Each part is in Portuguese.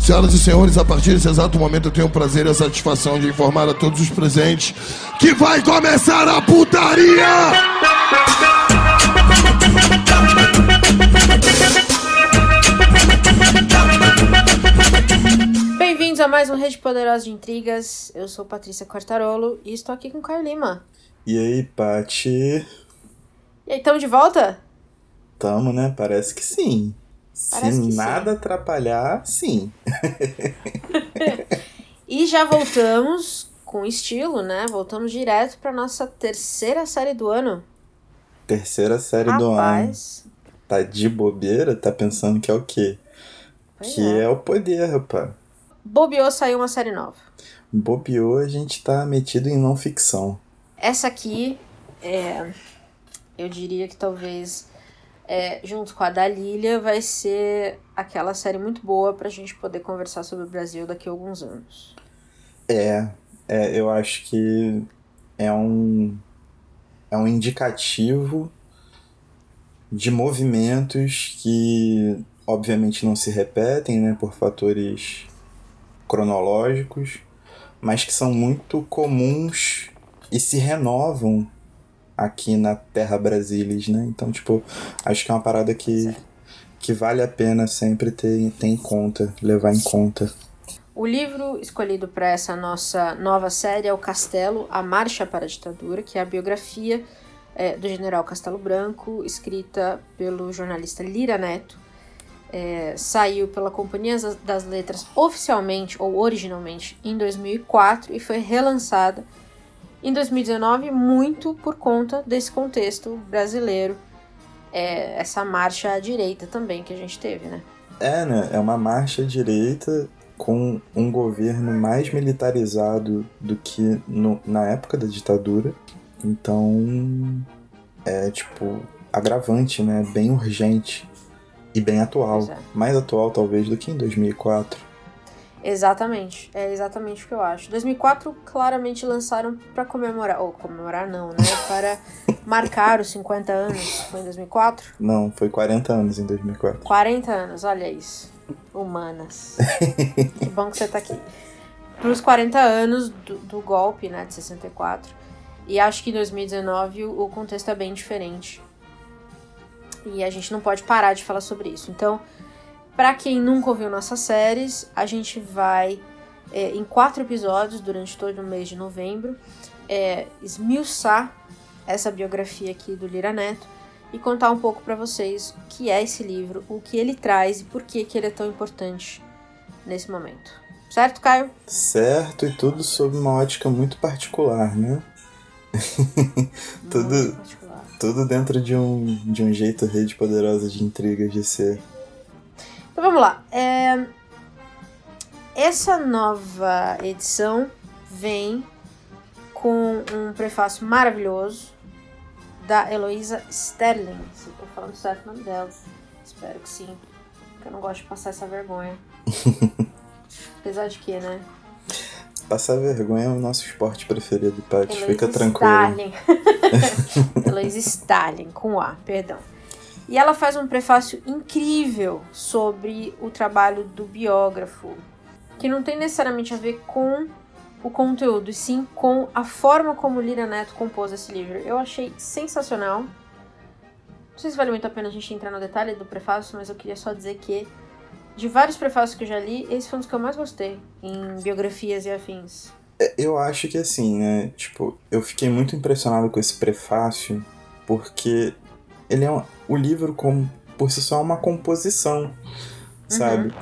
Senhoras e senhores, a partir desse exato momento eu tenho o prazer e a satisfação de informar a todos os presentes que vai começar a putaria! Bem-vindos a mais um Rede Poderosa de Intrigas. Eu sou Patrícia Quartarolo e estou aqui com o Caio Lima. E aí, Pati? E aí, estamos de volta? Tamo, né? Parece que sim. Parece Se nada atrapalhar, sim. E já voltamos com estilo, né? Voltamos direto para nossa terceira série do ano. Terceira série do ano. Rapaz, Tá de bobeira? Tá pensando que é o quê? pois que é. é. o poder, rapaz. Bobeou saiu uma série nova. Bobeou, a gente tá metido em não ficção. Essa aqui, é, eu diria que talvez, é, junto com a da Lilia, vai ser aquela série muito boa pra gente poder conversar sobre o Brasil daqui a alguns anos. É, é, eu acho que é um é um indicativo de movimentos que obviamente não se repetem, né, por fatores cronológicos, mas que são muito comuns e se renovam aqui na Terra Brasilis, né? Então, tipo, acho que é uma parada que que vale a pena sempre ter, ter em conta, levar em conta. O livro escolhido para essa nossa nova série é O Castelo, A Marcha para a Ditadura, que é a biografia é, do general Castelo Branco, escrita pelo jornalista Lira Neto. É, saiu pela Companhia das- das Letras oficialmente ou originalmente em 2004 e foi relançada em 2019 muito por conta desse contexto brasileiro, é, essa marcha à direita também que a gente teve, né? É, né? É uma marcha direita com um governo mais militarizado do que no- na época da ditadura. Então, é tipo agravante, né? Bem urgente e bem atual. É. Mais atual, talvez, do que em 2004. Exatamente, é exatamente o que eu acho. 2004 claramente lançaram para comemorar, ou comemorar não, né? Para marcar os 50 anos. Foi em 2004? Não, foi 40 anos em 2004. 40 anos, olha isso. Humanas. que bom que você tá aqui. Para os 40 anos do, do golpe, né, de 64. E acho que em 2019 o, o contexto é bem diferente. E a gente não pode parar de falar sobre isso. Então, para quem nunca ouviu nossas séries, a gente vai, é, em quatro episódios durante todo o mês de novembro, é, esmiuçar essa biografia aqui do Lira Neto e contar um pouco para vocês o que é esse livro, o que ele traz e por que, que ele é tão importante nesse momento. Certo, Caio? Certo, e tudo sob uma ótica muito particular, né? Tudo- Muito particular. Tudo dentro de um, de um jeito rede poderosa de intrigas de ser. Então vamos lá. É, Essa nova edição vem com um prefácio maravilhoso da Heloísa Sterling. Se eu tô falando certo o nome dela. Espero que sim. Porque eu não gosto de passar essa vergonha. Apesar de que, né? Passar vergonha é o nosso esporte preferido, Paty. Fica tranquilo. Stalin. Heloísa Stalin, com A, perdão. E ela faz um prefácio incrível sobre o trabalho do biógrafo, que não tem necessariamente a ver com o conteúdo, e sim com a forma como Lira Neto compôs esse livro. Eu achei sensacional. Não sei se vale muito a pena a gente entrar no detalhe do prefácio, mas eu queria só dizer que, de vários prefácios que eu já li, esse foi um dos que eu mais gostei, em biografias e afins. Eu acho que assim, né? Tipo, eu fiquei muito impressionado com esse prefácio, porque ele é um, o livro, como por si só, é uma composição, sabe?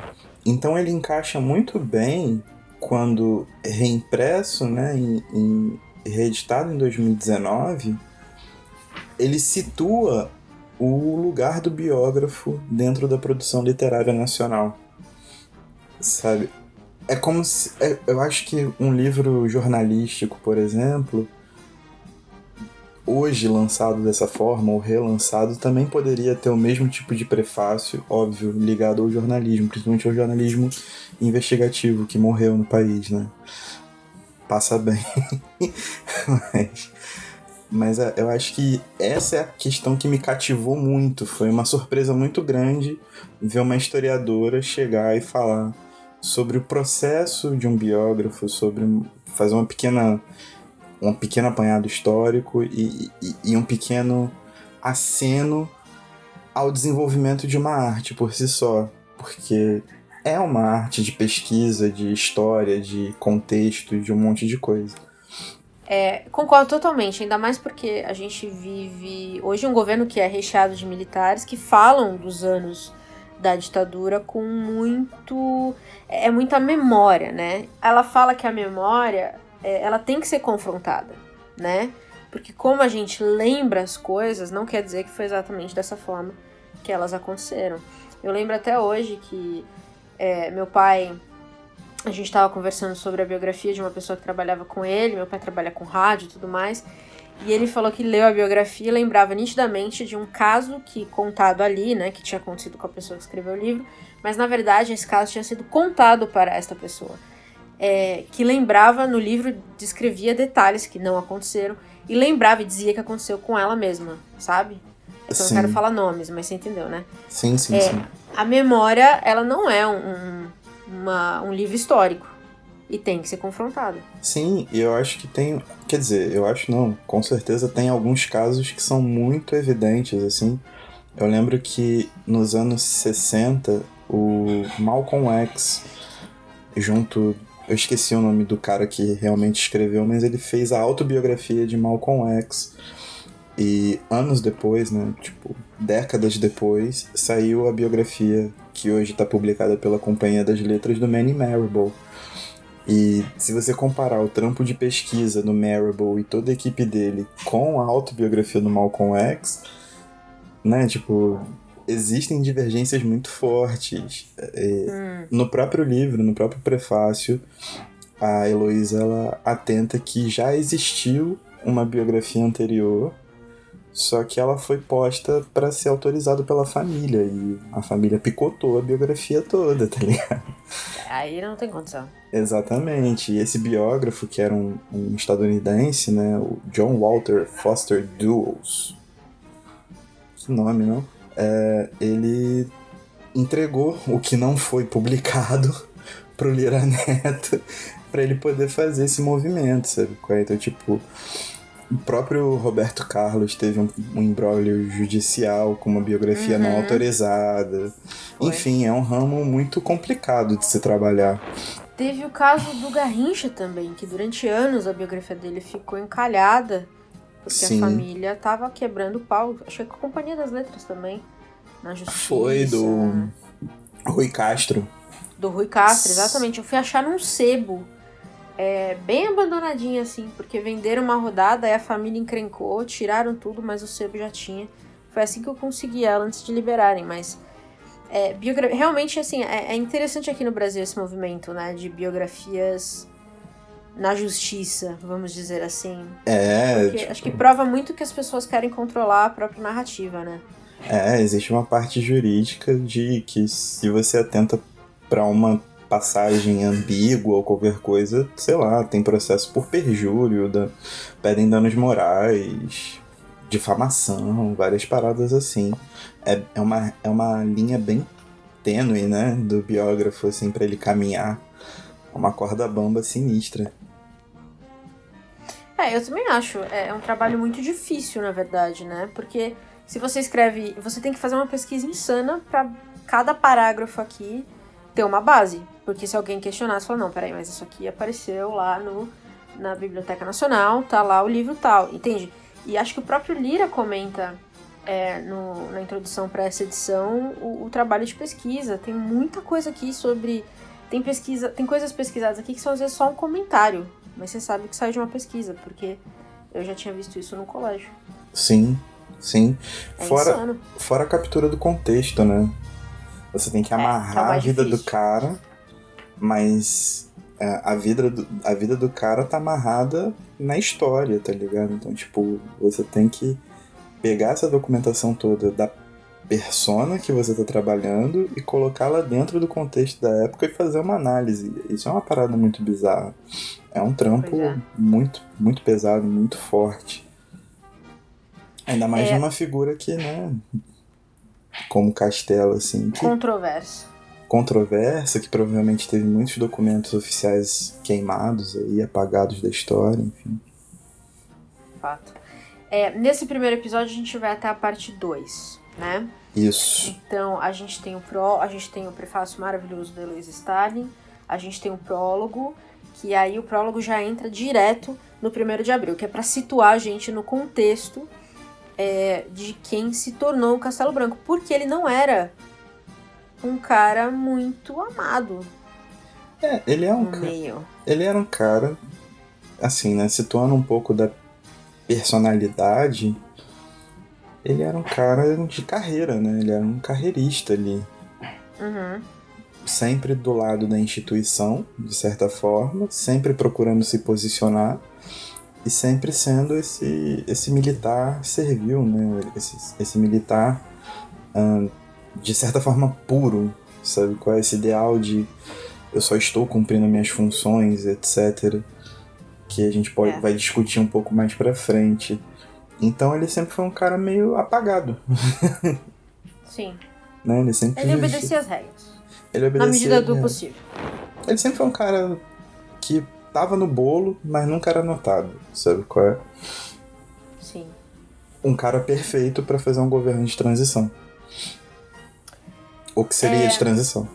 Então ele encaixa muito bem quando reimpresso, né? Em, em reeditado em 2019, ele situa o lugar do biógrafo dentro da produção literária nacional, sabe? É como se. é- eu acho que um livro jornalístico, por exemplo, hoje lançado dessa forma, ou relançado, também poderia ter o mesmo tipo de prefácio, óbvio, ligado ao jornalismo, principalmente ao jornalismo investigativo que morreu no país, né? Passa bem. Mas. Mas é, eu acho que essa é a questão que me cativou muito. Foi uma surpresa muito grande ver uma historiadora chegar e falar: sobre o processo de um biógrafo, sobre fazer uma pequena um pequeno apanhado histórico e, e, e um pequeno aceno ao desenvolvimento de uma arte por si só, porque é uma arte de pesquisa, de história, de contexto, de um monte de coisa. É, concordo totalmente, ainda mais porque a gente vive hoje um governo que é recheado de militares que falam dos anos da ditadura com muito. É muita memória, né? Ela fala que a memória é, ela tem que ser confrontada, né? Porque como a gente lembra as coisas, não quer dizer que foi exatamente dessa forma que elas aconteceram. Eu lembro até hoje que é, meu pai a gente estava conversando sobre a biografia de uma pessoa que trabalhava com ele, meu pai trabalha com rádio e tudo mais, e ele falou que leu a biografia e lembrava nitidamente de um caso que contado ali, né, que tinha acontecido com a pessoa que escreveu o livro, mas na verdade esse caso tinha sido contado para esta pessoa. É, que lembrava no livro, descrevia detalhes que não aconteceram e lembrava e dizia que aconteceu com ela mesma, sabe? Então sim. não quero falar nomes, mas você entendeu, né? Sim, sim, é, sim. A memória, ela não é um, uma, um livro histórico. E tem que ser confrontado. Sim, e eu acho que tem. Quer dizer, eu acho não. Com certeza tem alguns casos que são muito evidentes, assim. Eu lembro que nos anos 60, o Malcolm X, junto. Eu esqueci o nome do cara que realmente escreveu, mas ele fez a autobiografia de Malcolm X. E anos depois, né, tipo, décadas depois, saiu a biografia que hoje está publicada pela Companhia das Letras do Manny Marable. E se você comparar o trampo de pesquisa do Marable e toda a equipe dele com a autobiografia do Malcolm X, né, tipo, existem divergências muito fortes. É, hum. No próprio livro, no próprio prefácio, a Heloísa ela atenta que já existiu uma biografia anterior só que ela foi posta para ser autorizado pela família e a família picotou a biografia toda, tá ligado? Aí não tem condição. Exatamente. E esse biógrafo, que era um, um estadunidense, né, o John Walter Foster Dulles, que nome, não? É, ele entregou o que não foi publicado pro Lira Neto para ele poder fazer esse movimento, sabe? Então, tipo, o próprio Roberto Carlos teve um, um imbróglio judicial com uma biografia uhum. não autorizada. Foi. Enfim, é um ramo muito complicado de se trabalhar. Teve o caso do Garrincha também, que durante anos a biografia dele ficou encalhada, porque Sim. a família tava quebrando o pau. Acho que com a Companhia das Letras também, na justiça. Foi do Rui Castro. Do Rui Castro, exatamente. Eu fui achar num sebo é, bem abandonadinha, assim, porque venderam uma rodada, aí a família encrencou, tiraram tudo, mas o sebo já tinha. Foi assim que eu consegui ela antes de liberarem, mas. É, biogra... Realmente, assim, é, é, interessante aqui no Brasil esse movimento, né, de biografias na justiça, vamos dizer assim. É. Tipo... Acho que prova muito que as pessoas querem controlar a própria narrativa, né? É, existe uma parte jurídica de que se você atenta para uma passagem ambígua ou qualquer coisa, sei lá, tem processo por perjúrio, da, pedem danos morais, difamação, várias paradas assim. É, é, uma, é uma linha bem tênue, né, do biógrafo, assim, para ele caminhar. Uma corda bamba sinistra. É, eu também acho. É, é um trabalho muito difícil, na verdade, né? Porque se você escreve. Você tem que fazer uma pesquisa insana para cada parágrafo aqui ter uma base. Porque se alguém questionasse, falar, não, peraí, mas isso aqui apareceu lá no, na Biblioteca Nacional, tá lá o livro tal, entende? E acho que o próprio Lira comenta é, no, na introdução para essa edição o, o, trabalho de pesquisa. Tem muita coisa aqui sobre. Tem pesquisa, tem coisas pesquisadas aqui que são às vezes só um comentário, mas você sabe que sai de uma pesquisa, porque eu já tinha visto isso no colégio. Sim, sim. É fora, fora a captura do contexto, né? Você tem que amarrar é, é a vida difícil. do cara mas é, a, vida do, a vida do cara tá amarrada na história, tá ligado? Então, tipo, você tem que pegar essa documentação toda da persona que você tá trabalhando e colocá-la dentro do contexto da época e fazer uma análise. Isso é uma parada muito bizarra. É um trampo é. muito, muito pesado, muito forte. Ainda mais é... de uma figura que, né, como Castelo, assim. Que... Controverso. controversa, que provavelmente teve muitos documentos oficiais queimados aí, apagados da história, enfim. Fato. É, nesse primeiro episódio a gente vai até a parte 2, né? Isso. Então a gente tem o pró, a gente tem o prefácio maravilhoso da Heloísa Stalin, a gente tem o prólogo, que aí o prólogo já entra direto no primeiro de abril, que é para situar a gente no contexto é, de quem se tornou o Castelo Branco, porque ele não era um cara muito amado. É, ele é um no ca... meio. Ele era um cara, assim, né? Situando um pouco da personalidade, ele era um cara de carreira, né? Ele era um carreirista ali. Uhum. Sempre do lado da instituição, de certa forma, sempre procurando se posicionar e sempre sendo esse, esse militar servil, né? Esse, esse militar, hum, de certa forma, puro, sabe? Qual é esse ideal de eu só estou cumprindo minhas funções, etc. Que a gente pode, É. vai discutir um pouco mais pra frente. Então ele sempre foi um cara meio apagado, Sim. né? Ele sempre Ele obedecia as regras. ele Na obedecia, medida do é. possível. Ele sempre foi um cara que tava no bolo, mas nunca era notado, sabe qual é? Sim. Um cara perfeito pra fazer um governo de transição. O que seria É. de transição?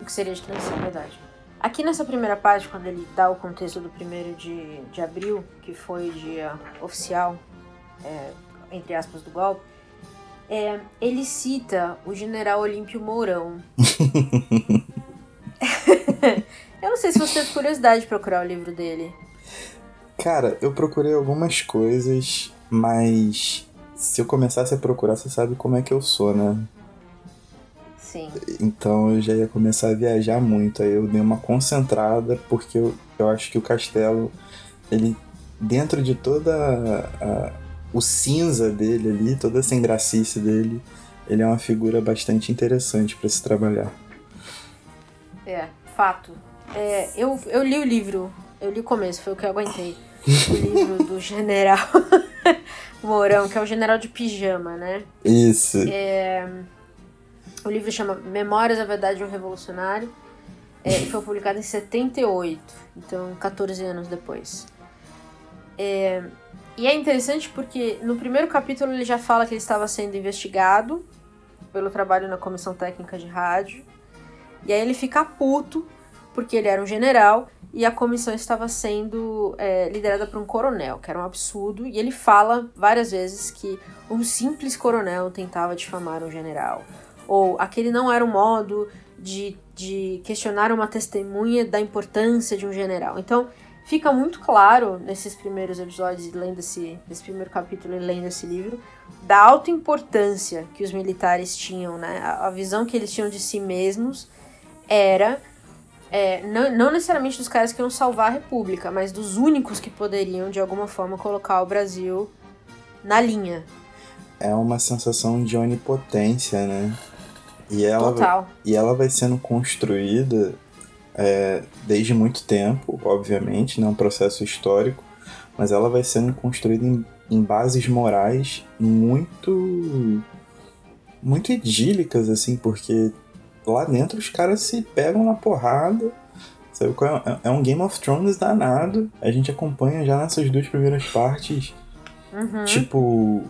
O que seria de transição, verdade. Aqui nessa primeira parte, quando ele dá o contexto do primeiro de, de abril, que foi dia oficial, é, entre aspas, do golpe, é, ele cita o general Olímpio Mourão. Eu não sei se você teve curiosidade de procurar o livro dele. Cara, eu procurei algumas coisas, mas se eu começasse a procurar, você sabe como é que eu sou, né? Sim. Então eu já ia começar a viajar muito. Aí eu dei uma concentrada, porque eu, eu acho que o castelo, ele, dentro de toda a- a- o cinza dele ali, toda a sem gracice dele, ele é uma figura bastante interessante para se trabalhar. É, fato. É, eu, eu li o livro, eu li o começo, foi o que eu aguentei. O livro do general Mourão, que é o general de pijama, né? Isso. O livro chama Memórias da Verdade de um Revolucionário. É, e foi publicado em 78, então 14 anos depois. É, e é interessante porque no primeiro capítulo ele já fala que ele estava sendo investigado pelo trabalho na comissão técnica de rádio. E aí ele fica puto porque ele era um general e a comissão estava sendo é, liderada por um coronel, que era um absurdo. E ele fala várias vezes que um simples coronel tentava difamar um general. Ou aquele não era um modo de, de questionar uma testemunha da importância de um general. Então, fica muito claro nesses primeiros episódios, lendo esse, esse primeiro capítulo e lendo esse livro, da alta importância que os militares tinham, né? A, a visão que eles tinham de si mesmos era é, não, não necessariamente dos caras que iam salvar a República, mas dos únicos que poderiam, de alguma forma, colocar o Brasil na linha. É uma sensação de onipotência, né? E ela, Total. E ela vai sendo construída é, desde muito tempo, obviamente, né? Um processo histórico, mas ela vai sendo construída em, em bases morais muito muito idílicas, assim, porque lá dentro os caras se pegam na porrada. Sabe qual é? É um Game of Thrones danado. A gente acompanha já nessas duas primeiras partes Uhum. tipo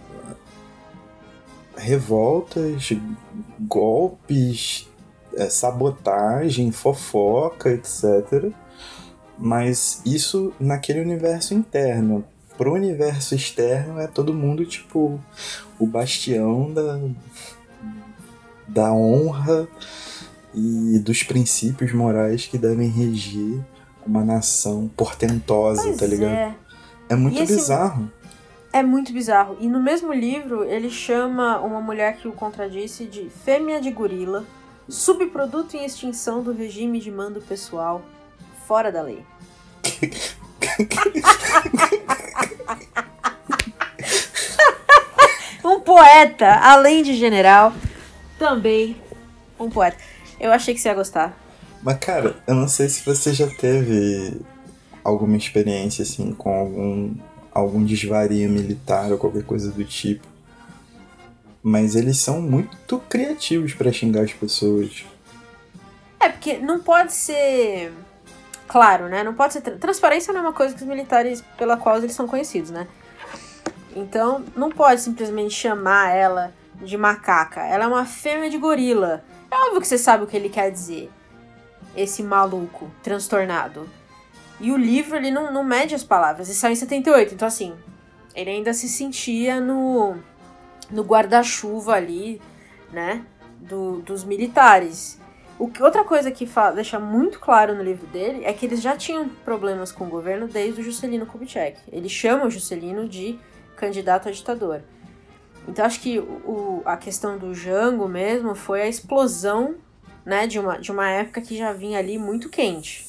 revoltas, golpes, é, sabotagem, fofoca, etc. Mas isso naquele universo interno. Pro universo externo é todo mundo tipo o bastião da, da honra e dos princípios morais que devem regir uma nação portentosa, Pois tá ligado? é. É, muito esse- bizarro. É muito bizarro. E no mesmo livro, ele chama uma mulher que o contradisse de fêmea de gorila, subproduto em extinção do regime de mando pessoal, fora da lei. um poeta, além de general, também um poeta. Eu achei que você ia gostar. Mas, cara, eu não sei se você já teve alguma experiência, assim, com algum, algum desvario militar ou qualquer coisa do tipo. Mas eles são muito criativos pra xingar as pessoas. É, porque não pode ser claro, né? Não pode ser. Transparência não é uma coisa que os militares pela qual eles são conhecidos, né? Então, não pode simplesmente chamar ela de macaca. Ela é uma fêmea de gorila. É óbvio que você sabe o que ele quer dizer. Esse maluco, transtornado. E o livro, ele não, não mede as palavras. Ele saiu em 78, então assim, ele ainda se sentia no, no guarda-chuva ali, né? Do, dos militares. O que, outra coisa que fala, deixa muito claro no livro dele é que eles já tinham problemas com o governo desde o Juscelino Kubitschek. Ele chama o Juscelino de candidato a ditador. Então acho que o, a questão do Jango mesmo foi a explosão né, de, uma, de uma época que já vinha ali muito quente.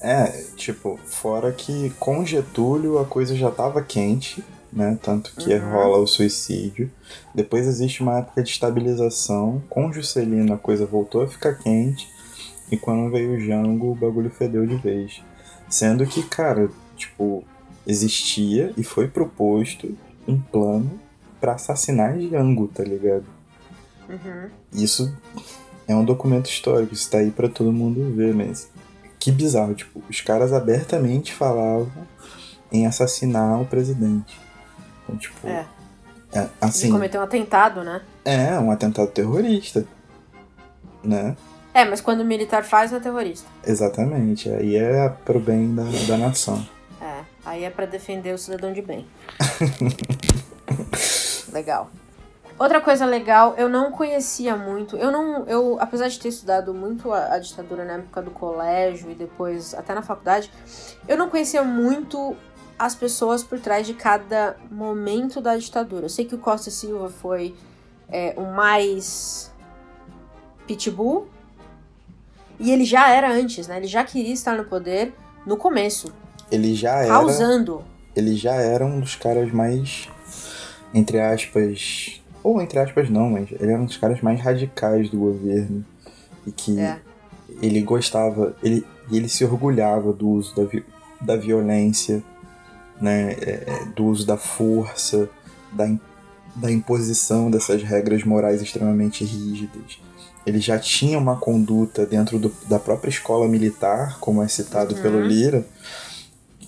É, tipo, fora que com Getúlio a coisa já estava quente, né? Tanto que uhum. rola o suicídio. Depois existe uma época de estabilização. Com Juscelino a coisa voltou a ficar quente. E quando veio o Jango, o bagulho fedeu de vez. Sendo que, cara, tipo, existia e foi proposto um plano para assassinar Jango, tá ligado? Uhum. Isso é um documento histórico, isso tá aí pra todo mundo ver, mas que bizarro, tipo, os caras abertamente falavam em assassinar o presidente. Então, tipo. É. é assim. Ele cometeu um atentado, né? É, um atentado terrorista. Né? É, mas quando o militar faz, não é terrorista. Exatamente. Aí é pro bem da, da nação. É, aí é para defender o cidadão de bem. Legal. Outra coisa legal, eu não conhecia muito. Eu não. Eu, apesar de ter estudado muito a, a, ditadura na época do colégio e depois até na faculdade, eu não conhecia muito as pessoas por trás de cada momento da ditadura. Eu sei que o Costa Silva foi é, o mais pitbull. E ele já era antes, né? Ele já queria estar no poder no começo. Ele já era. Causando. Ele já era um dos caras mais. Entre aspas ou entre aspas não, mas ele era um dos caras mais radicais do governo. E que é. ele gostava, ele, ele se orgulhava do uso da, vi, da violência, né, é, é, do uso da força, da, da imposição dessas regras morais extremamente rígidas. Ele já tinha uma conduta dentro do, da própria escola militar, como é citado uhum. pelo Lira,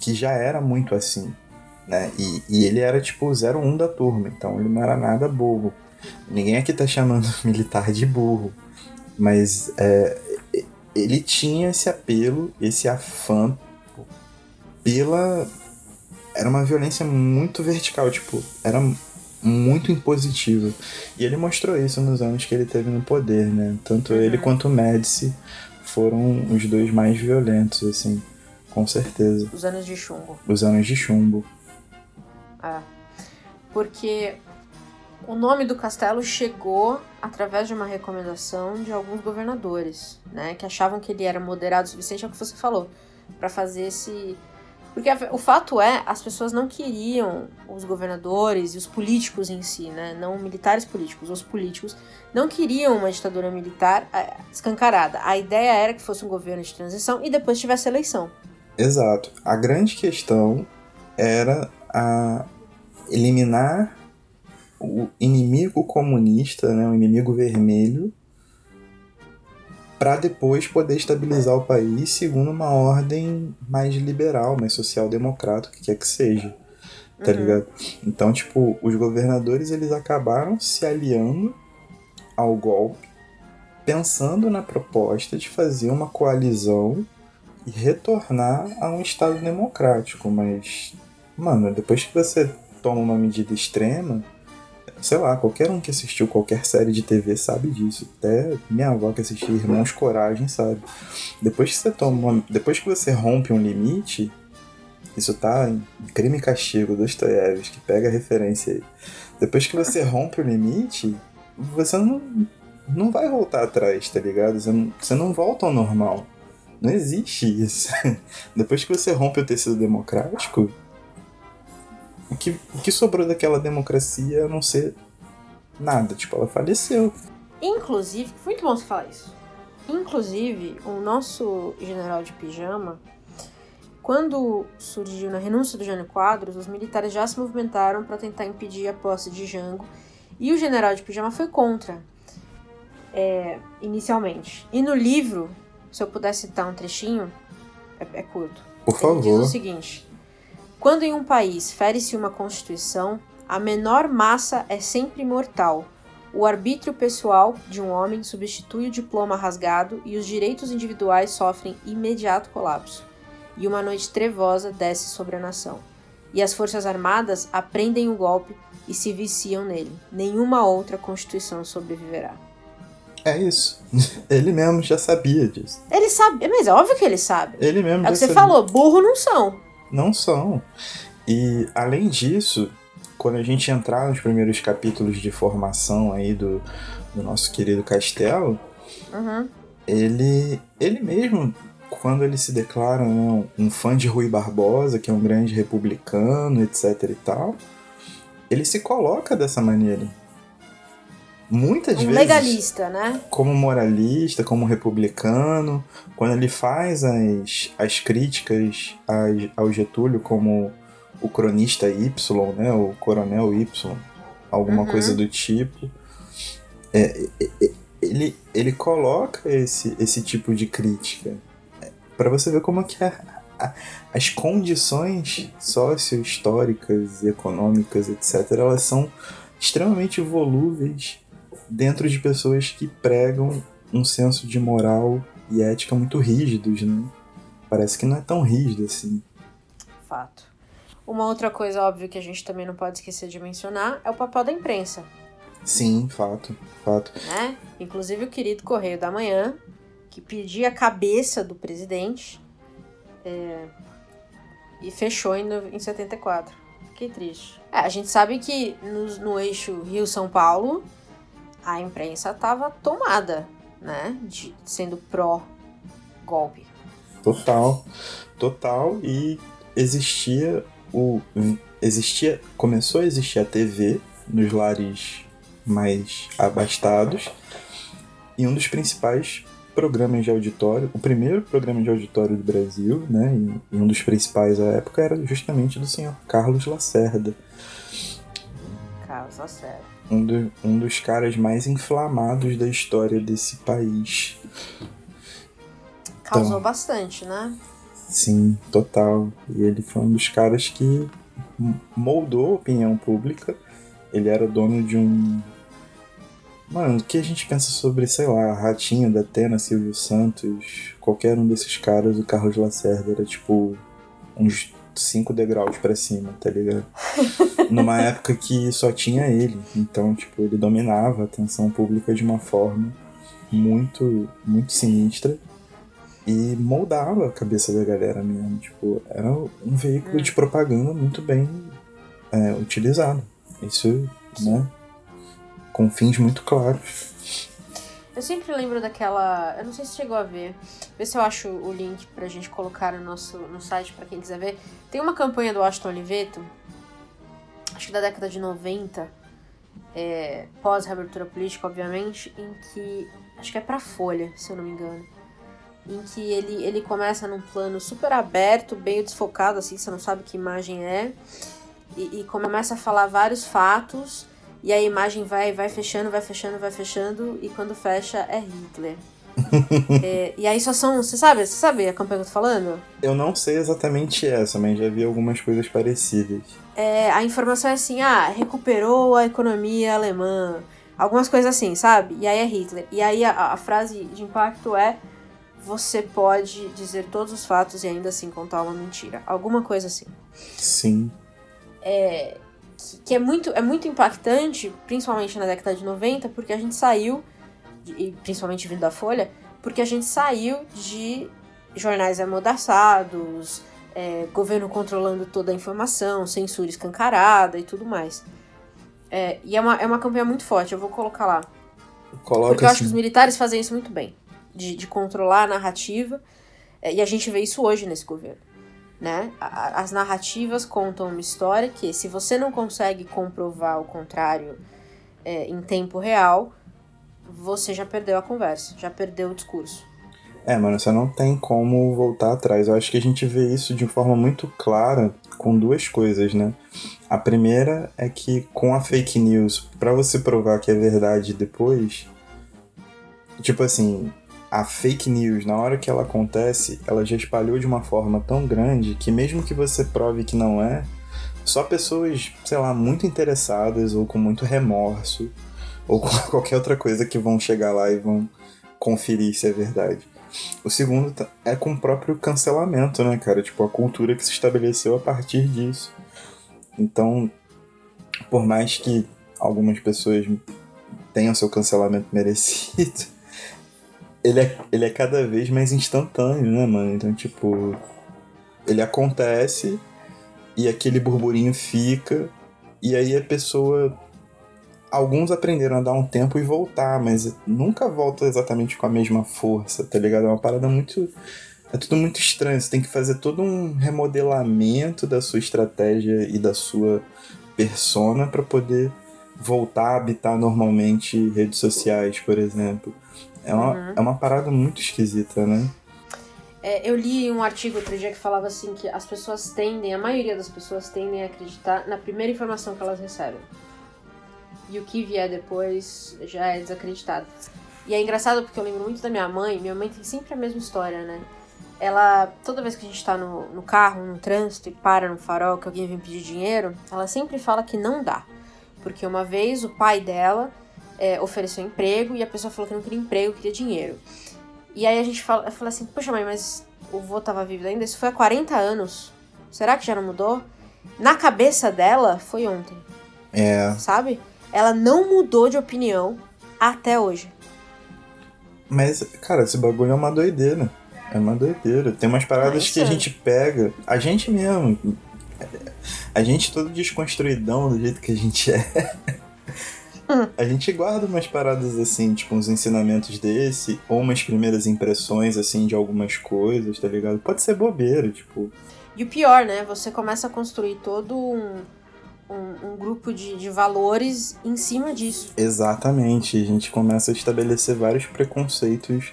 que já era muito assim né? E, e ele era tipo o 01 da turma, então ele não era nada burro. Ninguém aqui tá chamando militar de burro, mas é, ele tinha esse apelo, esse afã pela. Era uma violência muito vertical, tipo, era muito impositiva. E ele mostrou isso nos anos que ele teve no poder, né? Tanto uhum. ele quanto o Médici foram os dois mais violentos, assim, com certeza. Os anos de chumbo. Os anos de chumbo. É. Porque o nome do castelo chegou através de uma recomendação de alguns governadores, né, que achavam que ele era moderado o suficiente, é o que você falou, para fazer esse. Porque o fato é, as pessoas não queriam, os governadores e os políticos em si, né, não militares políticos, os políticos, não queriam uma ditadura militar é, escancarada. A ideia era que fosse um governo de transição e depois tivesse eleição. Exato. A grande questão era a eliminar o inimigo comunista, né, o inimigo vermelho, para depois poder estabilizar o país segundo uma ordem mais liberal, mais social-democrata, o que quer que seja. Tá uhum. ligado? Então, tipo, os governadores eles acabaram se aliando ao golpe, pensando na proposta de fazer uma coalizão e retornar a um Estado democrático, mas Mano, depois que você toma uma medida extrema, sei lá, qualquer um que assistiu qualquer série de TV sabe disso. Até minha avó que assistiu Irmãos Coragem sabe. Depois que você toma depois que você rompe um limite, isso tá em Crime e Castigo, Dostoiévski, pega a referência aí. Depois que você rompe o limite, você não, não vai voltar atrás, tá ligado? Você não, você não volta ao normal. Não existe isso. Depois que você rompe o tecido democrático, o que, o que sobrou daquela democracia a não ser nada. Tipo, ela faleceu. Inclusive, muito bom você falar isso. Inclusive, o nosso general de pijama, quando surgiu na renúncia do Jânio Quadros, os militares já se movimentaram para tentar impedir a posse de Jango e o general de pijama foi contra, é, inicialmente. E no livro se eu puder citar um trechinho, é, é curto. Por favor. Ele diz o seguinte: Quando em um país fere-se uma constituição, a menor massa é sempre mortal. O arbítrio pessoal de um homem substitui o diploma rasgado e os direitos individuais sofrem imediato colapso. E uma noite trevosa desce sobre a nação. E as forças armadas aprendem o golpe e se viciam nele. Nenhuma outra constituição sobreviverá. É isso. Ele mesmo já sabia disso. Ele sabe, mas é óbvio que ele sabe. Ele mesmo É o que você sabia. falou, burro não são. Não são. E além disso, quando a gente entrar nos primeiros capítulos de formação aí do, do nosso querido Castelo, Uhum. ele, ele mesmo, quando ele se declara né, um fã de Rui Barbosa, que é um grande republicano, etc e tal, ele se coloca dessa maneira. Muitas Um vezes legalista, né? como moralista, como republicano, quando ele faz as, as críticas ao Getúlio como o cronista Y, né, o coronel Y, alguma Uhum. coisa do tipo, é, é, é, ele, ele coloca esse, esse tipo de crítica para você ver como que a- a- as condições socio-históricas e econômicas, etc., elas são extremamente volúveis dentro de pessoas que pregam um senso de moral e ética muito rígidos, né? Parece que não é tão rígido assim. Fato. Uma outra coisa óbvia que a gente também não pode esquecer de mencionar é o papel da imprensa, Sim, fato, fato. né? Inclusive o querido Correio da Manhã, que pedia a cabeça do presidente é, e fechou em, em 74. Fiquei triste. É, a gente sabe que no, no eixo Rio-São Paulo, a imprensa estava tomada, né? De, sendo pró-golpe. Total, total. E existia o. Existia. Começou a existir a TV nos lares mais abastados. E um dos principais programas de auditório, o primeiro programa de auditório do Brasil, né? E, um dos principais à época era justamente do senhor Carlos Lacerda. Caso sério. Um, do- um dos caras mais inflamados da história desse país. Causou Então. bastante, né? Sim, total. E ele foi um dos caras que moldou a opinião pública. Ele era dono de um. Mano, o que a gente pensa sobre, sei lá, Ratinho da Atena, Silvio Santos, qualquer um desses caras, o Carlos Lacerda era tipo uns cinco degraus pra cima, tá ligado? Numa época que só tinha ele. Então, tipo, ele dominava a atenção pública de uma forma muito, muito sinistra e moldava a cabeça da galera mesmo. Tipo, era um veículo de propaganda muito bem é, utilizado. Isso, né? Com fins muito claros. Eu sempre lembro daquela. Eu não sei se chegou a ver. Vê se eu acho o link pra gente colocar no nosso no site pra quem quiser ver. Tem uma campanha do Ashton Oliveto, acho que da década de 90, é, pós-reabertura política, obviamente, em que. Acho que é pra Folha, se eu não me engano. Em que ele, ele começa num plano super aberto, bem desfocado, assim, você não sabe que imagem é. E, e começa a falar vários fatos. E a imagem vai, vai fechando, vai fechando, vai fechando, e quando fecha é Hitler. É, e aí só são. Você sabe? Você sabe a campanha que eu tô falando? Eu não sei exatamente essa, mas já vi algumas coisas parecidas. É, a informação é assim, ah, recuperou a economia alemã. Algumas coisas assim, sabe? E aí é Hitler. E aí a, a frase de impacto é você pode dizer todos os fatos e ainda assim contar uma mentira. Alguma coisa assim. Sim. Que, que é, muito, é muito impactante, principalmente na década de 90, porque a gente saiu, e principalmente vindo da Folha, porque a gente saiu de jornais amordaçados, é, governo controlando toda a informação, censura escancarada e tudo mais. É, e é uma, é uma campanha muito forte, eu vou colocar lá. Coloca Porque eu acho que os assim. militares fazem isso muito bem. De, de controlar a narrativa. é, E a gente vê isso hoje nesse governo. Né? As narrativas contam uma história que, se você não consegue comprovar o contrário é, em tempo real, você já perdeu a conversa, já perdeu o discurso. É, mano, você não tem como voltar atrás. Eu acho que a gente vê isso de forma muito clara com duas coisas, né? A primeira é que com a fake news, pra você provar que é verdade depois, tipo assim, a fake news, na hora que ela acontece, ela já espalhou de uma forma tão grande que mesmo que você prove que não é, só pessoas, sei lá, muito interessadas ou com muito remorso ou com qualquer outra coisa que vão chegar lá e vão conferir se é verdade. O segundo tá, é com o próprio cancelamento, né, cara? Tipo, a cultura que se estabeleceu a partir disso. Então, por mais que algumas pessoas tenham seu cancelamento merecido, ele é, ele é cada vez mais instantâneo, né, mano? Então, tipo, ele acontece e aquele burburinho fica, e aí a pessoa alguns aprenderam a dar um tempo e voltar, mas nunca volta exatamente com a mesma força, tá ligado? É uma parada muito. É tudo muito estranho. Você tem que fazer todo um remodelamento da sua estratégia e da sua persona para poder voltar a habitar normalmente redes sociais, por exemplo. É uma, uhum. é uma parada muito esquisita, né? É, eu li um artigo outro dia que falava assim que as pessoas tendem, a maioria das pessoas tendem a acreditar na primeira informação que elas recebem e o que vier depois já é desacreditado. E é engraçado porque eu lembro muito da minha mãe, minha mãe tem sempre a mesma história, né? Ela, toda vez que a gente tá no, no carro, no trânsito e para no farol que alguém vem pedir dinheiro, ela sempre fala que não dá. Porque uma vez o pai dela é, ofereceu emprego e a pessoa falou que não queria emprego, queria dinheiro. E aí a gente fala, fala assim, poxa mãe, mas o vô tava vivo ainda? Isso foi há 40 anos. Será que já não mudou? Na cabeça dela, foi ontem. É. Sabe? ela não mudou de opinião até hoje. Mas, cara, esse bagulho é uma doideira. É uma doideira. Tem umas paradas que a gente pega. A gente mesmo. A gente todo desconstruidão do jeito que a gente é. A gente guarda umas paradas assim, tipo uns ensinamentos desse, ou umas primeiras impressões assim de algumas coisas, tá ligado? Pode ser bobeira, tipo. E o pior, né? Você começa a construir todo um, um, um grupo de, de valores em cima disso. Exatamente. A gente começa a estabelecer vários preconceitos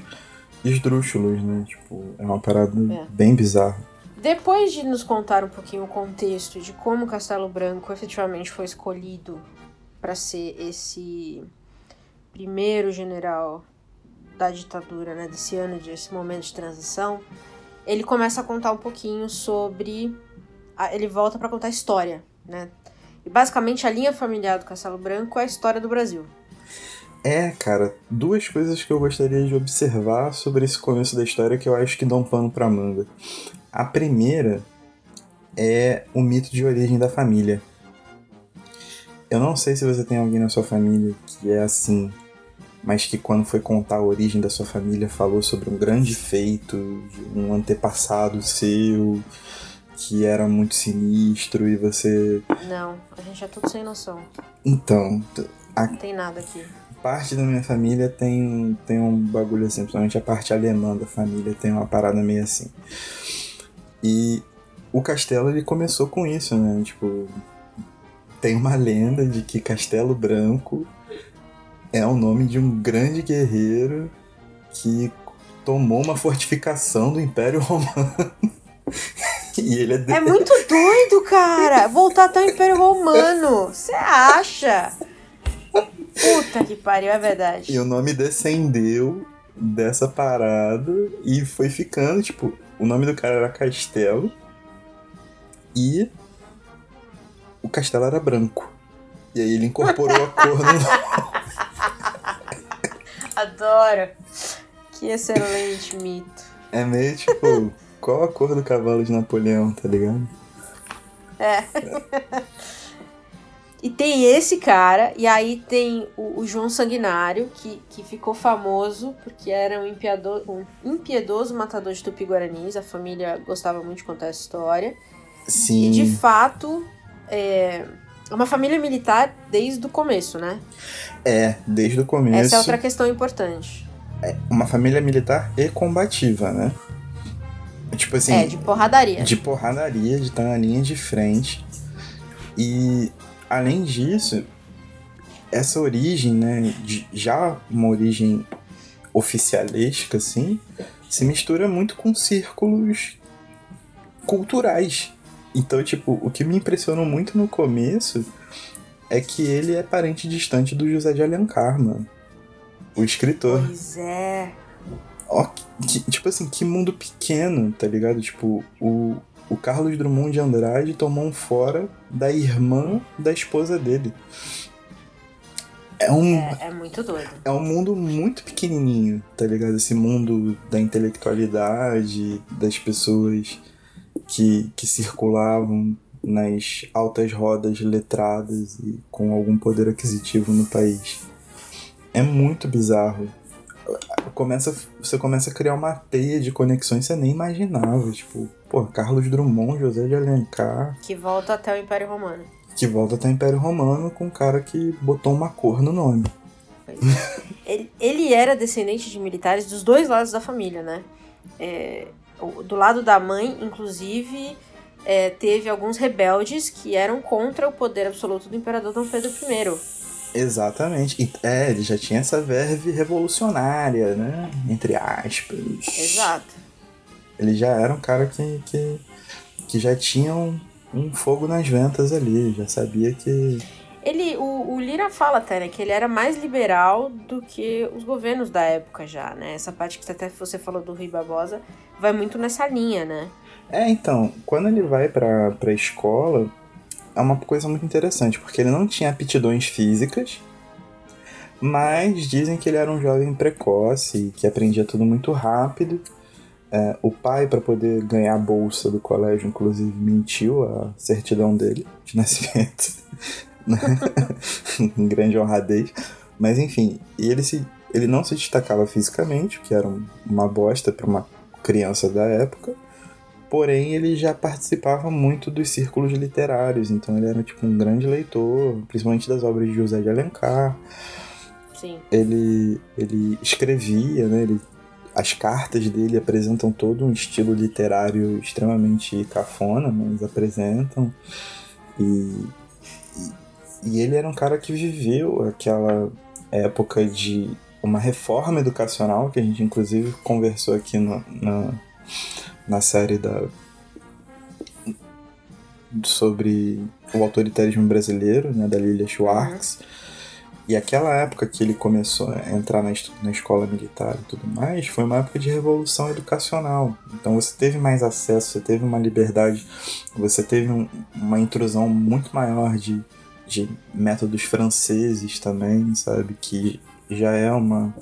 esdrúxulos, né? Tipo, é uma parada é. bem bizarra. Depois de nos contar um pouquinho o contexto de como Castelo Branco efetivamente foi escolhido para ser esse primeiro general da ditadura, né, desse ano, desse momento de transição, ele começa a contar um pouquinho sobre. A, ele volta para contar a história, né? E basicamente a linha familiar do Castelo Branco é a história do Brasil. É, cara, duas coisas que eu gostaria de observar sobre esse começo da história que eu acho que dão pano pra manga. A primeira é o mito de origem da família. Eu não sei se você tem alguém na sua família que é assim, mas que quando foi contar a origem da sua família falou sobre um grande feito, um antepassado seu, que era muito sinistro e você. Não, a gente é tudo sem noção. Então. A... Não tem nada aqui. Parte da minha família tem, tem um bagulho assim, principalmente a parte alemã da família tem uma parada meio assim. E o castelo ele começou com isso, né? Tipo, tem uma lenda de que Castelo Branco é o nome de um grande guerreiro que tomou uma fortificação do Império Romano. E ele é, de... é muito doido, cara. Voltar até o Império Romano. Você acha? Puta que pariu, é verdade. E o nome descendeu dessa parada e foi ficando, tipo, o nome do cara era Castelo e o castelo era branco. E aí ele incorporou a cor no Adoro. Que excelente mito. É meio tipo qual a cor do cavalo de Napoleão, tá ligado? É. e tem esse cara, e aí tem o, o, João Sanguinário, que, que ficou famoso porque era um, impiado, um impiedoso matador de tupi-guaranis. A família gostava muito de contar essa história. Sim. E de fato, é uma família militar desde o começo, né? É, desde o começo. Essa é outra questão importante. É uma família militar e combativa, né? Tipo assim. É, de porradaria. De porradaria, de estar na linha de frente. E além disso, essa origem, né, de, já uma origem oficialesca, assim, se mistura muito com círculos culturais. Então, tipo, o que me impressionou muito no começo é que ele é parente distante do José de Alencar, mano. O escritor. Pois é. Ó, que, tipo assim, que mundo pequeno, tá ligado? Tipo, o, o Carlos Drummond de Andrade tomou um fora da irmã da esposa dele. É um. É, é, muito doido. É um mundo muito pequenininho, tá ligado? Esse mundo da intelectualidade, das pessoas que, que circulavam nas altas rodas letradas e com algum poder aquisitivo no país. É muito bizarro. Começa, você começa a criar uma teia de conexões que você nem imaginava. Tipo, pô, Carlos Drummond, José de Alencar. Que volta até o Império Romano que volta até o Império Romano com um cara que botou uma cor no nome. ele, ele era descendente de militares dos dois lados da família, né? É, do lado da mãe, inclusive, é, teve alguns rebeldes que eram contra o poder absoluto do imperador Dom Pedro I. Exatamente. E, é, ele já tinha essa verve revolucionária, né? Entre aspas. Exato. Ele já era um cara que, que, que já tinha um um fogo nas ventas ali, já sabia que. Ele, o, o Lira fala até, né, que ele era mais liberal do que os governos da época já, né? Essa parte que até você falou do Rui Barbosa vai muito nessa linha, né? É, então, quando ele vai pra, pra escola, é uma coisa muito interessante, porque ele não tinha aptidões físicas, mas dizem que ele era um jovem precoce, que aprendia tudo muito rápido é, o pai, para poder ganhar a bolsa do colégio, inclusive, mentiu a certidão dele de nascimento. Né? em grande honradez. Mas enfim, ele, se, ele não se destacava fisicamente, que era uma bosta para uma criança da época. Porém, ele já participava muito dos círculos literários, então ele era tipo um grande leitor, principalmente das obras de José de Alencar. Sim. Ele, ele escrevia, né? Ele as cartas dele apresentam todo um estilo literário extremamente cafona, mas apresentam. E, e, e ele era um cara que viveu aquela época de uma reforma educacional, que a gente inclusive conversou aqui no, na, na série da, sobre o autoritarismo brasileiro, né, da Lilia Schwartz. Uhum. E aquela época que ele começou a entrar na, na escola militar e tudo mais, foi uma época de revolução educacional. Então você teve mais acesso, você teve uma liberdade, você teve um, uma intrusão muito maior de, de métodos franceses também, sabe? Que já é uma,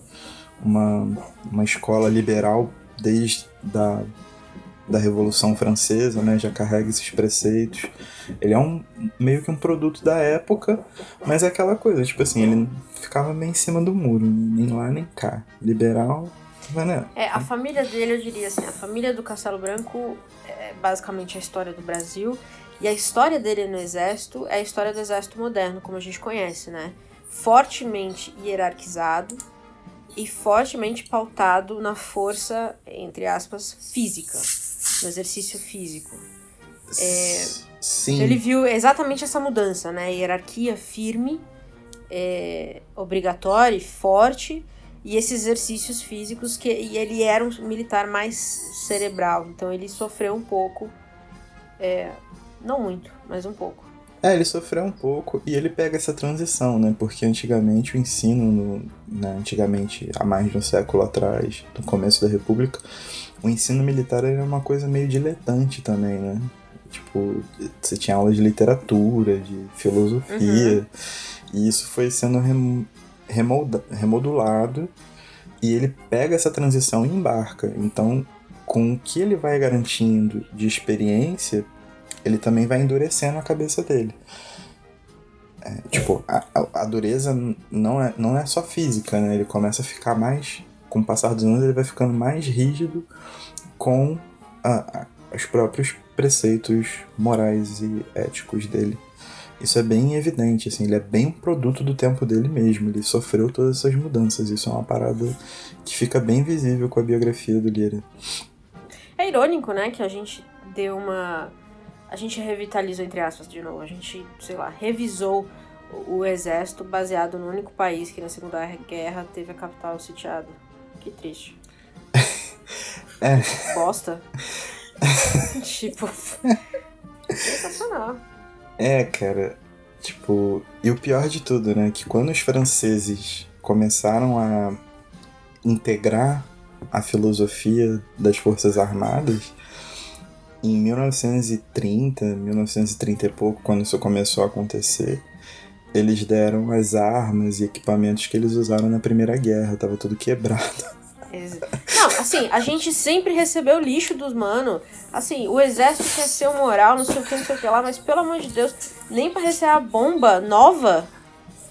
uma, uma escola liberal desde da, da Revolução Francesa, né? Já carrega esses preceitos. Ele é um meio que um produto da época, mas é aquela coisa, tipo assim, ele ficava meio em cima do muro, nem lá nem cá. Liberal, né? É, a família dele, eu diria assim, a família do Castelo Branco é basicamente a história do Brasil. E a história dele no exército é a história do exército moderno, como a gente conhece, né? Fortemente hierarquizado, e fortemente pautado na força, entre aspas, física no exercício físico. É, Sim. Ele viu exatamente essa mudança, né? Hierarquia firme, é, obrigatória e forte, e esses exercícios físicos que e ele era um militar mais cerebral, então ele sofreu um pouco, é, não muito, mas um pouco. É, ele sofreu um pouco e ele pega essa transição, né? Porque antigamente o ensino, no, né, antigamente há mais de um século atrás, no começo da República, o ensino militar era uma coisa meio diletante também, né? Tipo, você tinha aula de literatura, de filosofia, uhum. e isso foi sendo rem, remolda, remodulado, e ele pega essa transição e embarca. Então, com o que ele vai garantindo de experiência, ele também vai endurecendo a cabeça dele. É, tipo, a, a, dureza não é, não é só física, né? Ele começa a ficar mais com o passar dos anos, ele vai ficando mais rígido com a, a, os próprios preceitos morais e éticos dele. Isso é bem evidente, assim, ele é bem um produto do tempo dele mesmo, ele sofreu todas essas mudanças, isso é uma parada que fica bem visível com a biografia do Lira. É irônico, né, que a gente deu uma... A gente revitalizou, entre aspas, de novo, a gente, sei lá, revisou o exército baseado no único país que na Segunda Guerra teve a capital sitiada. Que triste. é. Bosta. tipo. Sensacional. É, cara. Tipo, e o pior de tudo, né? Que quando os franceses começaram a integrar a filosofia das Forças Armadas, em 1930, 1930 e pouco, quando isso começou a acontecer, eles deram as armas e equipamentos que eles usaram na Primeira Guerra, tava tudo quebrado. Não, assim, a gente sempre recebeu lixo dos mano. Assim, o exército quer ser o moral, não sei o que, não sei o que lá, mas pelo amor de Deus, nem pra receber a bomba nova.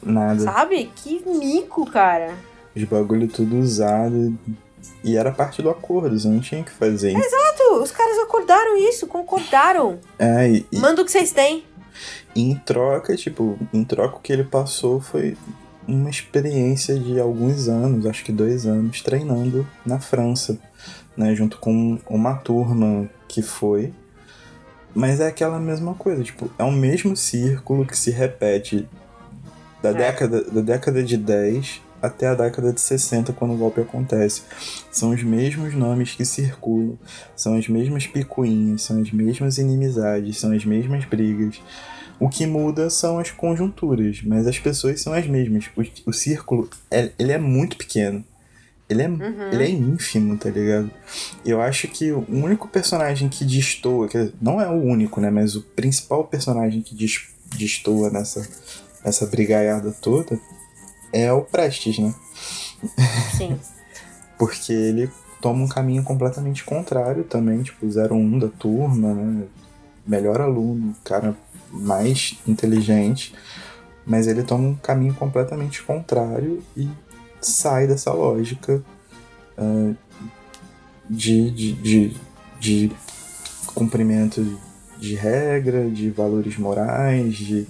Nada. Sabe? Que mico, cara. Os bagulho tudo usado. E era parte do acordo, você não tinha que fazer. Exato, os caras acordaram isso, concordaram. É, e, Manda o que vocês têm. em troca, tipo, em troca o que ele passou foi uma experiência de alguns anos, acho que dois anos, treinando na França, né, junto com uma turma que foi. Mas é aquela mesma coisa, tipo, é o mesmo círculo que se repete da, É. década, da década de 10 até a década de 60, quando o golpe acontece. São os mesmos nomes que circulam, são as mesmas picuinhas, são as mesmas inimizades, são as mesmas brigas. O que muda são as conjunturas, mas as pessoas são as mesmas. O, o círculo, é- ele é muito pequeno. Ele é, ele é ínfimo, tá ligado? Eu acho que o único personagem que destoa, dizer, não é o único, né? Mas o principal personagem que des- destoa nessa, nessa brigaiada toda é o Prestes, né? Sim. Porque ele toma um caminho completamente contrário também, tipo, 01 da turma, né? Melhor aluno, cara mais inteligente, mas ele toma um caminho completamente contrário e sai dessa lógica ah, de, de, de, de cumprimento de regra, de valores morais, de,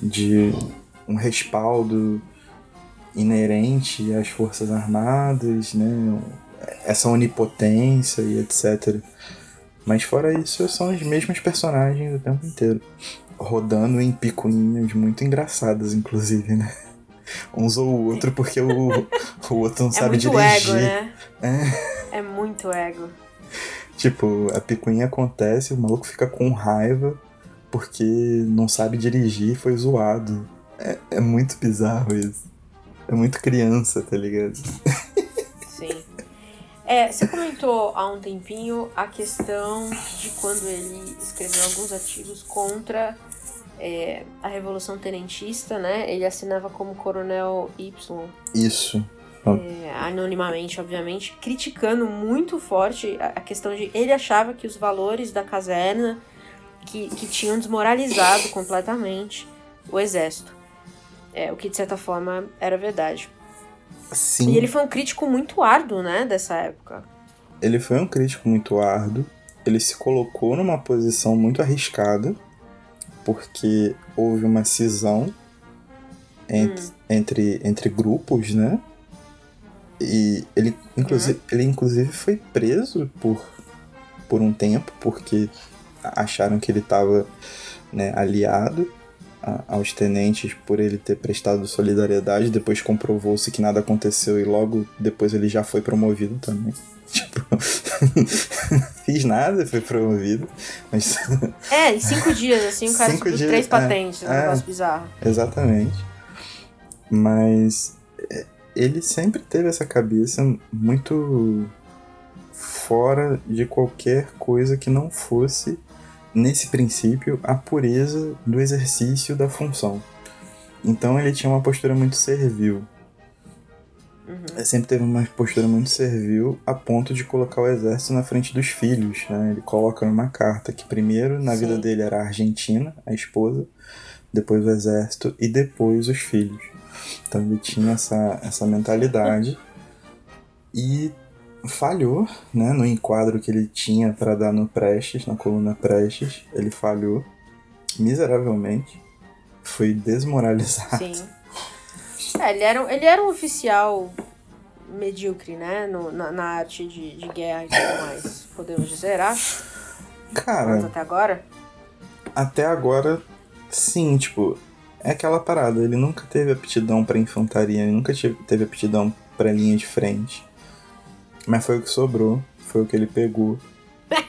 de um respaldo inerente às Forças Armadas, né? essa onipotência e etc. Mas fora isso, são os mesmos personagens o tempo inteiro. Rodando em picuinhas muito engraçadas, inclusive, né? Um zoa o outro porque o, o outro não É sabe muito dirigir. ego, né? É muito ego. Tipo, a picuinha acontece, o maluco fica com raiva porque não sabe dirigir e foi zoado. É, é muito bizarro isso. É muito criança, tá ligado? Sim. É, você comentou há um tempinho a questão de quando ele escreveu alguns artigos contra é, a Revolução Tenentista, né? Ele assinava como Coronel Y, Isso. é, anonimamente, obviamente, criticando muito forte a, questão de ele achava que os valores da caserna que, que tinham desmoralizado completamente o exército. É, o que de certa forma era verdade. Sim. E ele foi um crítico muito árduo, né, dessa época. Ele foi um crítico muito árduo. Ele se colocou numa posição muito arriscada, porque houve uma cisão ent- Hum. entre, entre grupos, né? E ele inclusive, ele, inclusive, foi preso por, por um tempo, porque acharam que ele estava né, aliado a- aos tenentes por ele ter prestado solidariedade. Depois comprovou-se que nada aconteceu e logo depois ele já foi promovido também. Tipo, fiz nada, foi promovido. Mas É, em cinco dias, assim, o cara dias, três é, patentes, um é. negócio bizarro. Exatamente. Mas é, ele sempre teve essa cabeça muito fora de qualquer coisa que não fosse, nesse princípio, a pureza do exercício da função. Então ele tinha uma postura muito servil. Uhum. Sempre teve uma postura muito servil a ponto de colocar o exército na frente dos filhos. Né? Ele coloca numa carta que primeiro na vida Sim. dele era a Argentina, a esposa, depois o exército e depois os filhos. Então ele tinha essa, essa mentalidade e falhou né, no enquadro que ele tinha para dar no Prestes, na coluna Prestes. Ele falhou miseravelmente, foi desmoralizado. Sim. É, ele era, um- ele era um oficial medíocre, né? No- na, na arte de, de guerra e tudo mais, podemos dizer, acho. Cara, Mas até agora. até agora, sim, tipo, é aquela parada. Ele nunca teve aptidão pra infantaria, ele nunca teve aptidão pra linha de frente. Mas foi o que sobrou, foi o que ele pegou.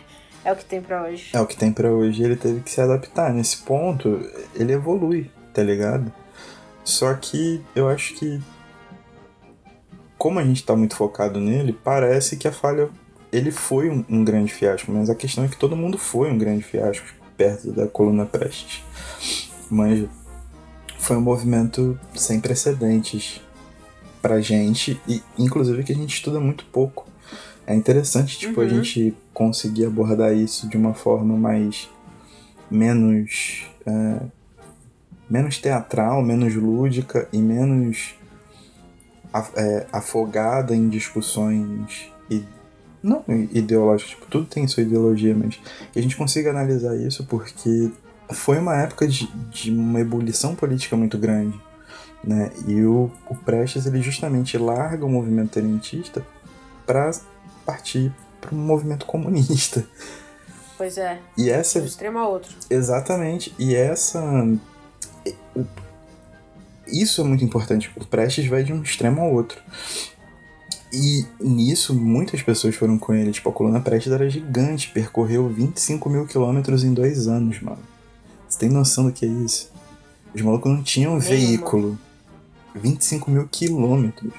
É o que tem pra hoje. É o que tem pra hoje ele teve que se adaptar. Nesse ponto, ele evolui, tá ligado? Só que eu acho que como a gente está muito focado nele, parece que a falha ele foi um, um, grande fiasco, mas a questão é que todo mundo foi um grande fiasco perto da coluna Prestes. Mas foi um movimento sem precedentes pra gente e inclusive que a gente estuda muito pouco. É interessante, tipo, uhum. a gente conseguir abordar isso de uma forma mais menos é, menos teatral, menos lúdica e menos é, afogada em discussões e não ideológicas, tipo, tudo tem sua ideologia, mas que a gente consiga analisar isso porque foi uma época de, de uma ebulição política muito grande. Né? E o, o Prestes ele justamente larga o movimento tenentista para partir para um movimento comunista. Pois é. E essa de um extremo a outro. Exatamente. E essa isso é muito importante. O Prestes vai de um extremo ao outro. E nisso, muitas pessoas foram com ele. Tipo, a coluna Prestes era gigante, percorreu 25 mil quilômetros em dois anos, mano. Você tem noção do que é isso? Os malucos não tinham Nenhuma. veículo. 25 mil quilômetros.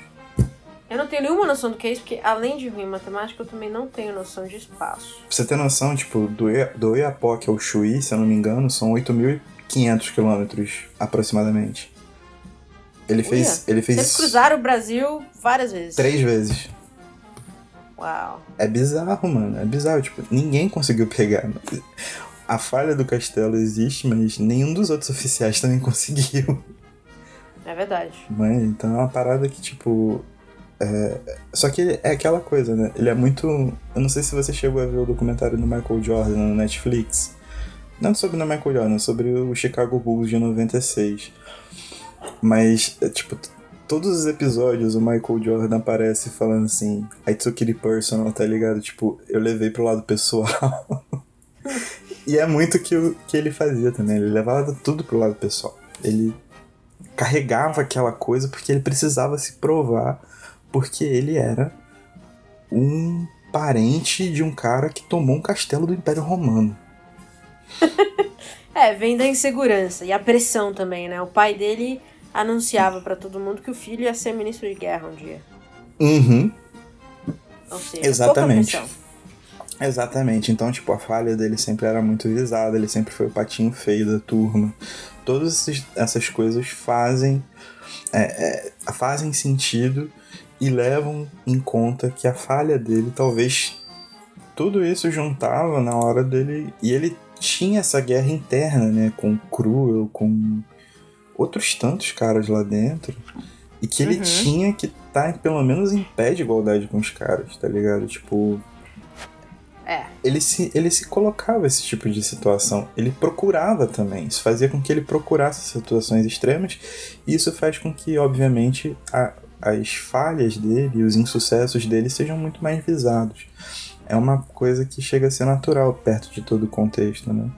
Eu não tenho nenhuma noção do que é isso, porque além de ruim em matemática, eu também não tenho noção de espaço. Pra você ter noção, tipo, do, do Iapoque ao Chuí, se eu não me engano, são 8.500 quilômetros aproximadamente. Ele Uia. fez. Ele fez. Eles cruzaram o Brasil várias vezes. Três vezes. Uau. É bizarro, mano. É bizarro. Tipo, ninguém conseguiu pegar. A falha do castelo existe, mas nenhum dos outros oficiais também conseguiu. É verdade. Mas, então é uma parada que, tipo. É... Só que é aquela coisa, né? Ele é muito. Eu não sei se você chegou a ver o documentário do Michael Jordan no Netflix. Não sobre o Michael Jordan, sobre o Chicago Bulls de 96. Mas, é, tipo, todos os episódios o Michael Jordan aparece falando assim, I took it personal, tá ligado? Tipo, eu levei pro lado pessoal. e é muito que, o, que ele fazia também, ele levava tudo pro lado pessoal. Ele carregava aquela coisa porque ele precisava se provar, porque ele era um parente de um cara que tomou um castelo do Império Romano. é, vem da insegurança e a pressão também, né? O pai dele anunciava para todo mundo que o filho ia ser ministro de guerra um dia. Uhum. Ou seja, Exatamente. Exatamente. Então, tipo, a falha dele sempre era muito visada, ele sempre foi o patinho feio da turma. Todas essas coisas fazem, é, é, fazem sentido e levam em conta que a falha dele talvez tudo isso juntava na hora dele e ele tinha essa guerra interna, né, com Cruel, com outros tantos caras lá dentro. E que ele uhum. tinha que estar tá, pelo menos em pé de igualdade com os caras, tá ligado? Tipo. É. Ele se, ele se colocava esse tipo de situação. Ele procurava também. Isso fazia com que ele procurasse situações extremas. E isso faz com que, obviamente, a, as falhas dele e os insucessos dele sejam muito mais visados. É uma coisa que chega a ser natural perto de todo o contexto, né?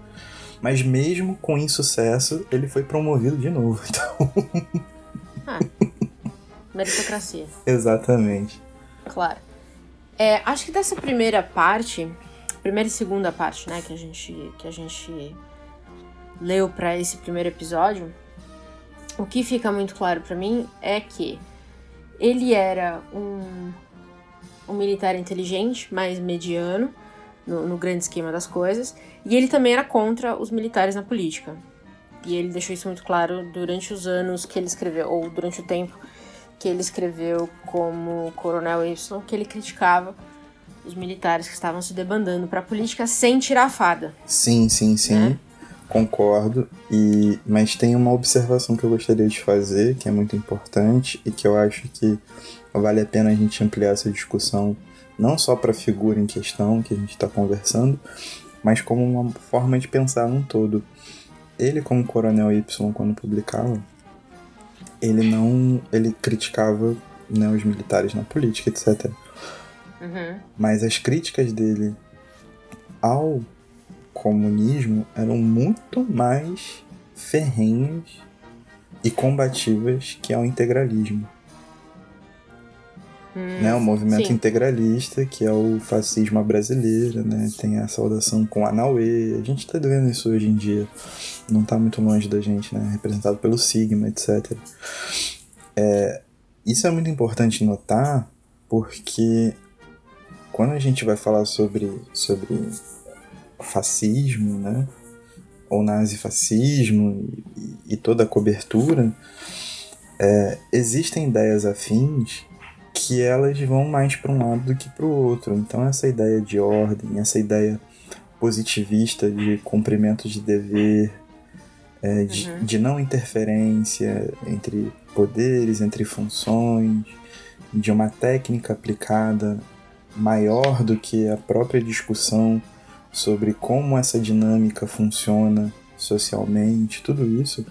Mas mesmo com insucesso, ele foi promovido de novo. Então. Ah, meritocracia. Exatamente. Claro. É, acho que dessa primeira parte, primeira e segunda parte, né, que a gente, que a gente leu para esse primeiro episódio, o que fica muito claro para mim é que ele era um, um militar inteligente, mais mediano, no, no grande esquema das coisas. E ele também era contra os militares na política. E ele deixou isso muito claro durante os anos que ele escreveu, ou durante o tempo que ele escreveu como Coronel Y, que ele criticava os militares que estavam se debandando para a política sem tirar a fada. Sim, sim, sim. Né? Concordo. E mas tem uma observação que eu gostaria de fazer, que é muito importante e que eu acho que vale a pena a gente ampliar essa discussão não só para a figura em questão que a gente está conversando, mas como uma forma de pensar num todo. Ele, como Coronel Y, quando publicava, ele não. ele criticava né, os militares na política, etc. Uhum. Mas as críticas dele ao comunismo eram muito mais ferrenhas e combativas que ao integralismo. Hum, né, o movimento sim. integralista, que é o fascismo brasileiro, né, tem a saudação com a Naue, a gente está vendo isso hoje em dia, não está muito longe da gente, né, representado pelo Sigma, etc. É, isso é muito importante notar porque quando a gente vai falar sobre, sobre fascismo, né? Ou nazifascismo e, e toda a cobertura, é, existem ideias afins que elas vão mais para um lado do que para o outro. Então essa ideia de ordem, essa ideia positivista de cumprimento de dever, é, de, uhum. de não interferência entre poderes, entre funções, de uma técnica aplicada maior do que a própria discussão sobre como essa dinâmica funciona socialmente, tudo isso,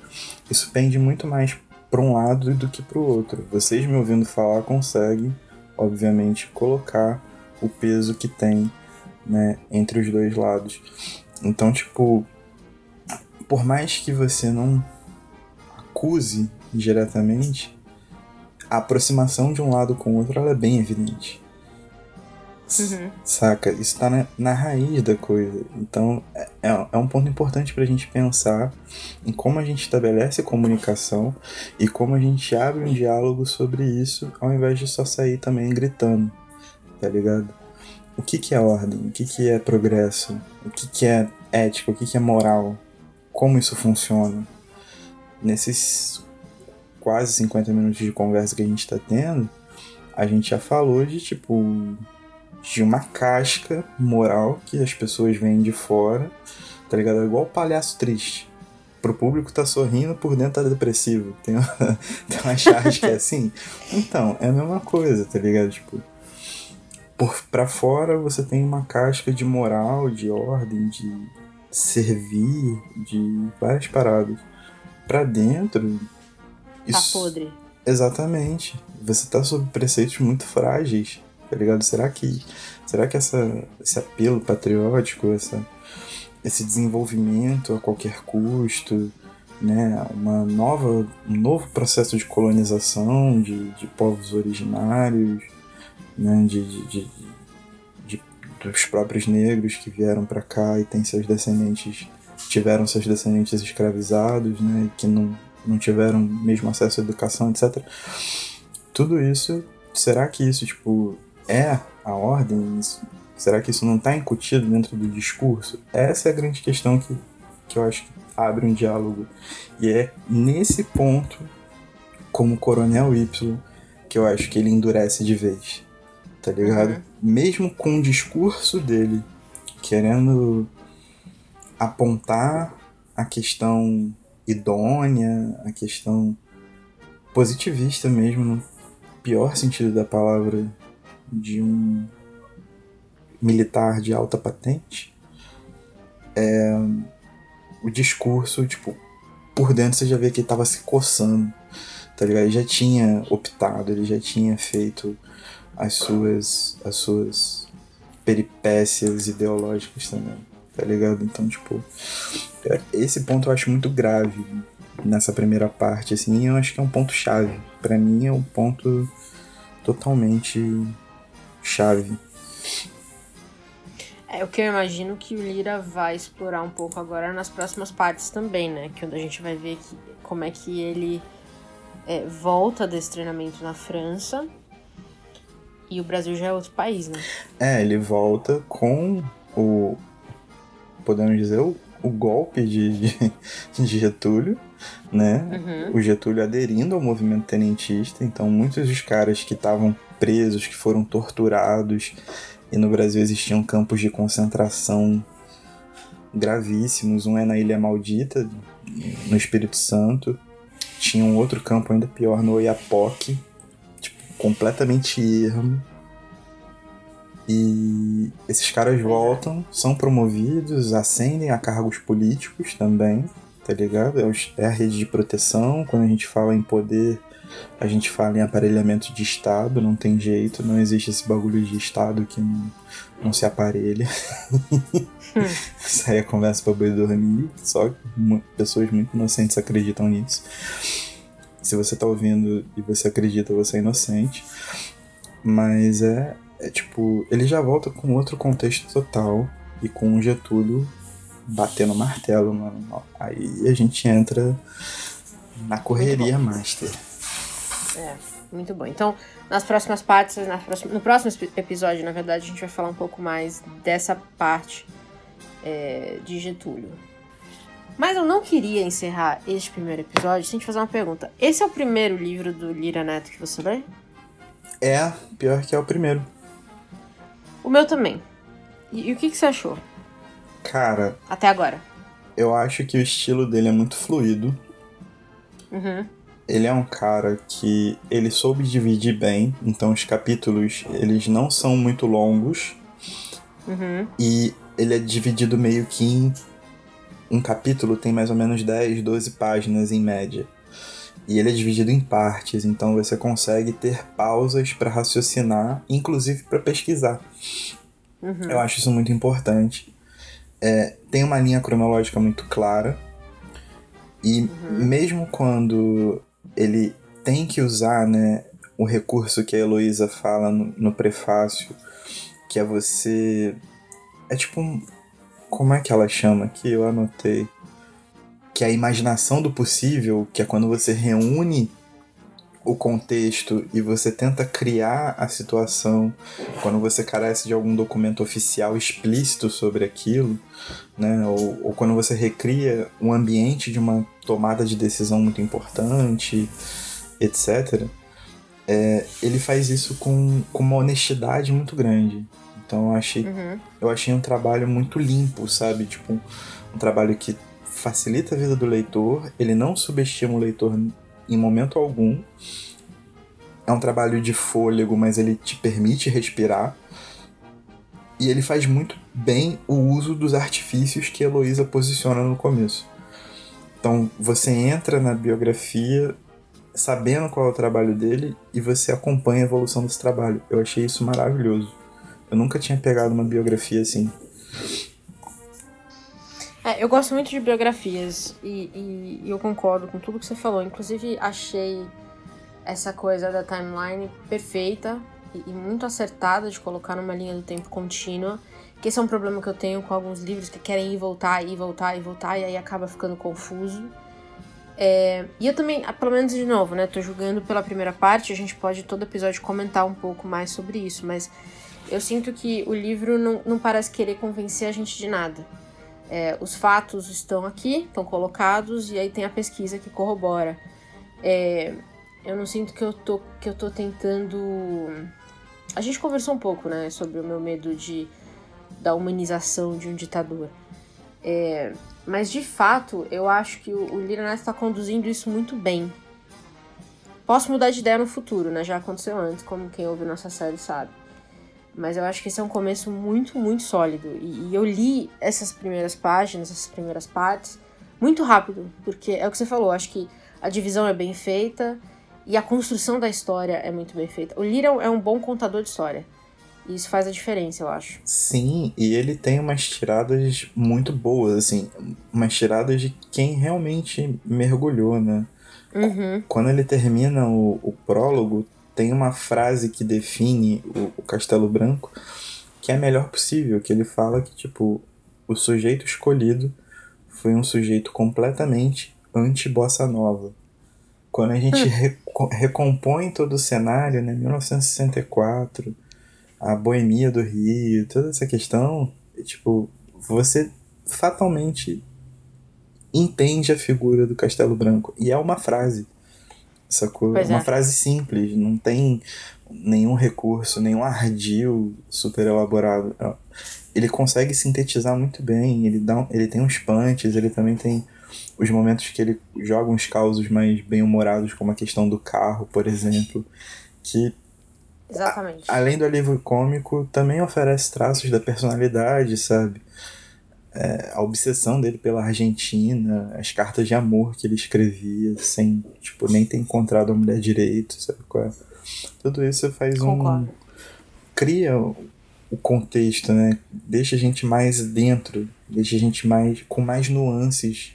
isso pende muito mais para um lado do que para o outro. Vocês me ouvindo falar conseguem, obviamente, colocar o peso que tem né, entre os dois lados. Então, tipo, por mais que você não acuse diretamente, a aproximação de um lado com o outro ela é bem evidente. Uhum. Saca? Isso tá na, na, raiz da coisa. Então, é, é, é um ponto importante pra gente pensar em como a gente estabelece comunicação e como a gente abre um diálogo sobre isso, ao invés de só sair também gritando. Tá ligado? O que, que é ordem? O que, que é progresso? O que, que é ética? O que, que é moral? Como isso funciona? Nesses quase 50 minutos de conversa que a gente tá tendo, a gente já falou de tipo de uma casca moral que as pessoas veem de fora, tá ligado? É igual o palhaço triste. Pro público tá sorrindo, por dentro tá depressivo. Tem uma, tem uma charge que é assim. Então, é a mesma coisa, tá ligado? Tipo, por pra fora você tem uma casca de moral, de ordem, de servir, de várias paradas. Pra dentro. Tá isso... podre. Exatamente. Você tá sob preceitos muito frágeis tá ligado? Será que, será que essa, esse apelo patriótico, essa, esse desenvolvimento a qualquer custo, né, uma nova, um novo processo de colonização de, de povos originários, né, de, de, de, dos próprios negros que vieram para cá e têm seus descendentes tiveram seus descendentes escravizados, né, que não, não tiveram mesmo acesso à educação, etc. Tudo isso, será que isso tipo é a ordem? Será que isso não está incutido dentro do discurso? Essa é a grande questão que, que eu acho que abre um diálogo. E é nesse ponto, como Coronel Y, que eu acho que ele endurece de vez. Tá ligado? Uhum. Mesmo com o discurso dele querendo apontar a questão idônea, a questão positivista mesmo, no pior sentido da palavra de um militar de alta patente, é, o discurso, tipo, por dentro você já vê que ele tava se coçando, tá ligado? Ele já tinha optado, ele já tinha feito as suas, as suas peripécias ideológicas também, tá ligado? Então, tipo, é, esse ponto eu acho muito grave nessa primeira parte, assim, eu acho que é um ponto chave. para mim é um ponto totalmente chave. É o que eu imagino que o Lira vai explorar um pouco agora nas próximas partes também, né? Que onde a gente vai ver que, como é que ele é, volta desse treinamento na França e o Brasil já é outro país, né? É, ele volta com o. Podemos dizer, o, o golpe de, de, de Getúlio, né? Uhum. O Getúlio aderindo ao movimento tenentista, então muitos dos caras que estavam presos, que foram torturados. E no Brasil existiam campos de concentração gravíssimos. Um é na Ilha Maldita, no Espírito Santo. Tinha um outro campo ainda pior no Oiapoque, tipo, completamente ermo. E esses caras voltam, são promovidos, ascendem a cargos políticos também, tá ligado? É, é a rede de proteção. Quando a gente fala em poder a gente fala em aparelhamento de Estado, não tem jeito, não existe esse bagulho de Estado que não, não se aparelha. Hum. Isso aí é conversa pra boi dormir, só pessoas muito inocentes acreditam nisso. Se você tá ouvindo e você acredita, você é inocente. Mas é, é tipo, ele já volta com outro contexto total e com o Getúlio batendo martelo, mano. Aí a gente entra na correria master. É. Muito bom. Então, nas próximas partes, nas próximas, no próximo episódio, na verdade, a gente vai falar um pouco mais dessa parte é, de Getúlio. Mas eu não queria encerrar este primeiro episódio sem te fazer uma pergunta. Esse é o primeiro livro do Lira Neto que você lê? É, pior que é o primeiro. O meu também. E, e o que, que você achou? Cara. Até agora. Eu acho que o estilo dele é muito fluido. Uhum. Ele é um cara que ele soube dividir bem, então os capítulos eles não são muito longos. Uhum. E ele é dividido meio que em um capítulo tem mais ou menos 10, 12 páginas em média. E ele é dividido em partes, então você consegue ter pausas para raciocinar, inclusive para pesquisar. Uhum. Eu acho isso muito importante. É, tem uma linha cronológica muito clara. E Uhum. mesmo quando ele tem que usar né, o recurso que a Heloísa fala no, no prefácio, que é você. É tipo um. Como é que ela chama aqui? Eu anotei. Que é a imaginação do possível, que é quando você reúne o contexto e você tenta criar a situação quando você carece de algum documento oficial explícito sobre aquilo, né? Ou, ou quando você recria um ambiente de uma tomada de decisão muito importante, etc. É, ele faz isso com, com uma honestidade muito grande. Então eu achei, Uhum. eu achei um trabalho muito limpo, sabe? Tipo, um, um trabalho que facilita a vida do leitor, ele não subestima o leitor em momento algum. É um trabalho de fôlego, mas ele te permite respirar. E ele faz muito bem o uso dos artifícios que a Heloísa posiciona no começo. Então você entra na biografia sabendo qual é o trabalho dele e você acompanha a evolução desse trabalho. Eu achei isso maravilhoso. Eu nunca tinha pegado uma biografia assim. É, eu gosto muito de biografias e, e- e eu concordo com tudo que você falou. Inclusive, achei essa coisa da timeline perfeita e, e muito acertada de colocar numa linha do tempo contínua. Que esse é um problema que eu tenho com alguns livros que querem ir voltar, ir voltar, ir voltar, e aí acaba ficando confuso. É, e eu também, ah, pelo menos de novo, né? Tô julgando pela primeira parte, a gente pode todo episódio comentar um pouco mais sobre isso, mas eu sinto que o livro não, não parece querer convencer a gente de nada. É, os fatos estão aqui, estão colocados, e aí tem a pesquisa que corrobora. É, eu não sinto que eu tô, que eu tô tentando. A gente conversou um pouco, né, sobre o meu medo de da humanização de um ditador. É, mas de fato, eu acho que o, o Lira está conduzindo isso muito bem. Posso mudar de ideia no futuro, né? Já aconteceu antes, como quem ouve nossa série sabe. Mas eu acho que esse é um começo muito, muito sólido. E, e eu li essas primeiras páginas, essas primeiras partes, muito rápido. Porque é o que você falou, acho que a divisão é bem feita e a construção da história é muito bem feita. O Lira é um bom contador de história. E isso faz a diferença, eu acho. Sim, e ele tem umas tiradas muito boas, assim, umas tiradas de quem realmente mergulhou, né? Uhum. Quando ele termina o, o prólogo, tem uma frase que define o, o Castelo Branco que é a melhor possível, que ele fala que, tipo, o sujeito escolhido foi um sujeito completamente anti-bossa nova. Quando a gente reco- recompõe todo o cenário, né, 1964, a boemia do Rio, toda essa questão, tipo, você fatalmente entende a figura do Castelo Branco. E é uma frase. Sacou? Pois uma é. frase simples, não tem nenhum recurso, nenhum ardil super elaborado. Ele consegue sintetizar muito bem, ele, dá, ele tem uns punches, ele também tem os momentos que ele joga uns causos mais bem-humorados, como a questão do carro, por exemplo, que Exatamente. além do alívio cômico, também oferece traços da personalidade, sabe? É, a obsessão dele pela Argentina, as cartas de amor que ele escrevia sem, tipo, nem ter encontrado a mulher direito, sabe qual é? Tudo isso faz um... Concordo. Cria o o contexto, né? Deixa a gente mais dentro, deixa a gente mais com mais nuances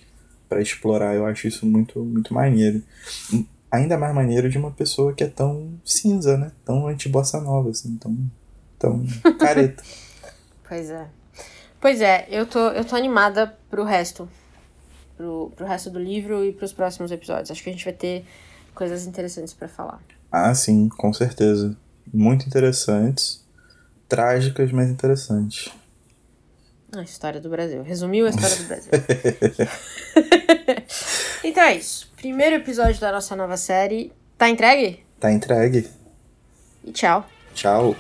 para explorar. Eu acho isso muito, muito maneiro. Ainda mais maneiro de uma pessoa que é tão cinza, né? Tão anti-bossa nova, assim, tão, tão careta. Pois é. Pois é, eu tô, eu tô animada pro resto. Pro, pro resto do livro e pros próximos episódios. Acho que a gente vai ter coisas interessantes pra falar. Ah, sim, com certeza. Muito interessantes. Trágicas, mas interessantes. A história do Brasil. Resumiu a história do Brasil. então é isso. Primeiro episódio da nossa nova série. Tá entregue? Tá entregue. E tchau. Tchau.